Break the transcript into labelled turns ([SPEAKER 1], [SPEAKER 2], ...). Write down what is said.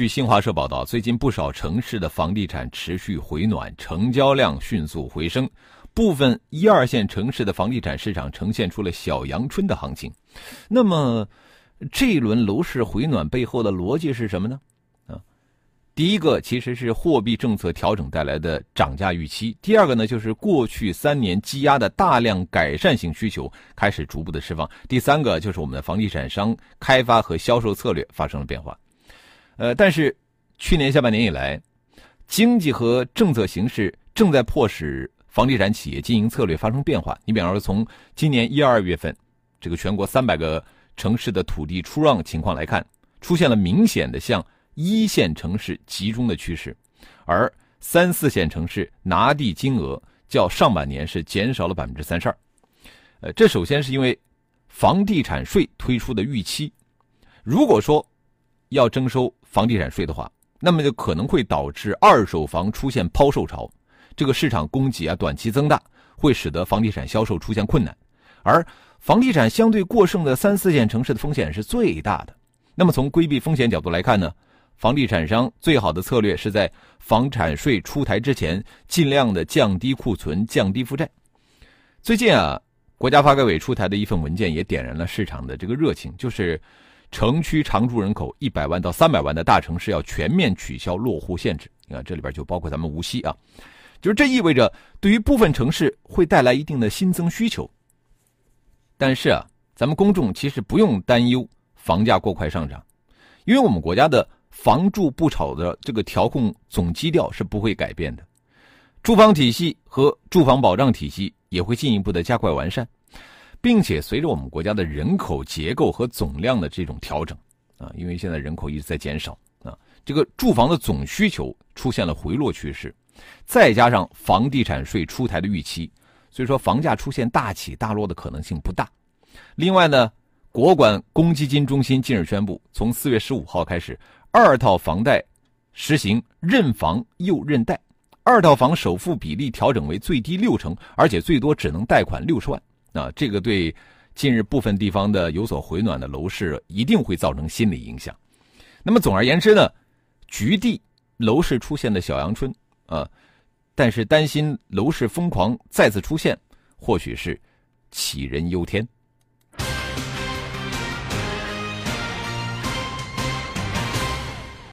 [SPEAKER 1] 据新华社报道，最近不少城市的房地产持续回暖，成交量迅速回升，部分一二线城市的房地产市场呈现出了小阳春的行情。那么，这一轮楼市回暖背后的逻辑是什么呢？啊第一个其实是货币政策调整带来的涨价预期，第二个呢就是过去三年积压的大量改善性需求开始逐步的释放，第三个就是我们的房地产商开发和销售策略发生了变化。呃，但是去年下半年以来，经济和政策形势正在迫使房地产企业经营策略发生变化。你比方说，从今年一二月份这个全国三百个城市的土地出让情况来看，出现了明显的向。一线城市集中的趋势，而三四线城市拿地金额较上半年是减少了百分之三十二。呃，这首先是因为房地产税推出的预期，如果说要征收房地产税的话，那么就可能会导致二手房出现抛售潮，这个市场供给啊短期增大，会使得房地产销售出现困难。而房地产相对过剩的三四线城市的风险是最大的。那么从规避风险角度来看呢？房地产商最好的策略是在房产税出台之前，尽量的降低库存、降低负债。最近啊，国家发改委出台的一份文件也点燃了市场的这个热情，就是城区常住人口一百万到三百万的大城市要全面取消落户限制。你看，这里边就包括咱们无锡啊，就是这意味着对于部分城市会带来一定的新增需求。但是啊，咱们公众其实不用担忧房价过快上涨，因为我们国家的。房住不炒的这个调控总基调是不会改变的，住房体系和住房保障体系也会进一步的加快完善，并且随着我们国家的人口结构和总量的这种调整，啊，因为现在人口一直在减少啊，这个住房的总需求出现了回落趋势，再加上房地产税出台的预期，所以说房价出现大起大落的可能性不大。另外呢，国管公积金中心近日宣布，从四月十五号开始。二套房贷实行认房又认贷，二套房首付比例调整为最低六成，而且最多只能贷款六十万。啊，这个对近日部分地方的有所回暖的楼市一定会造成心理影响。那么总而言之呢，局地楼市出现的小阳春啊，但是担心楼市疯狂再次出现，或许是杞人忧天。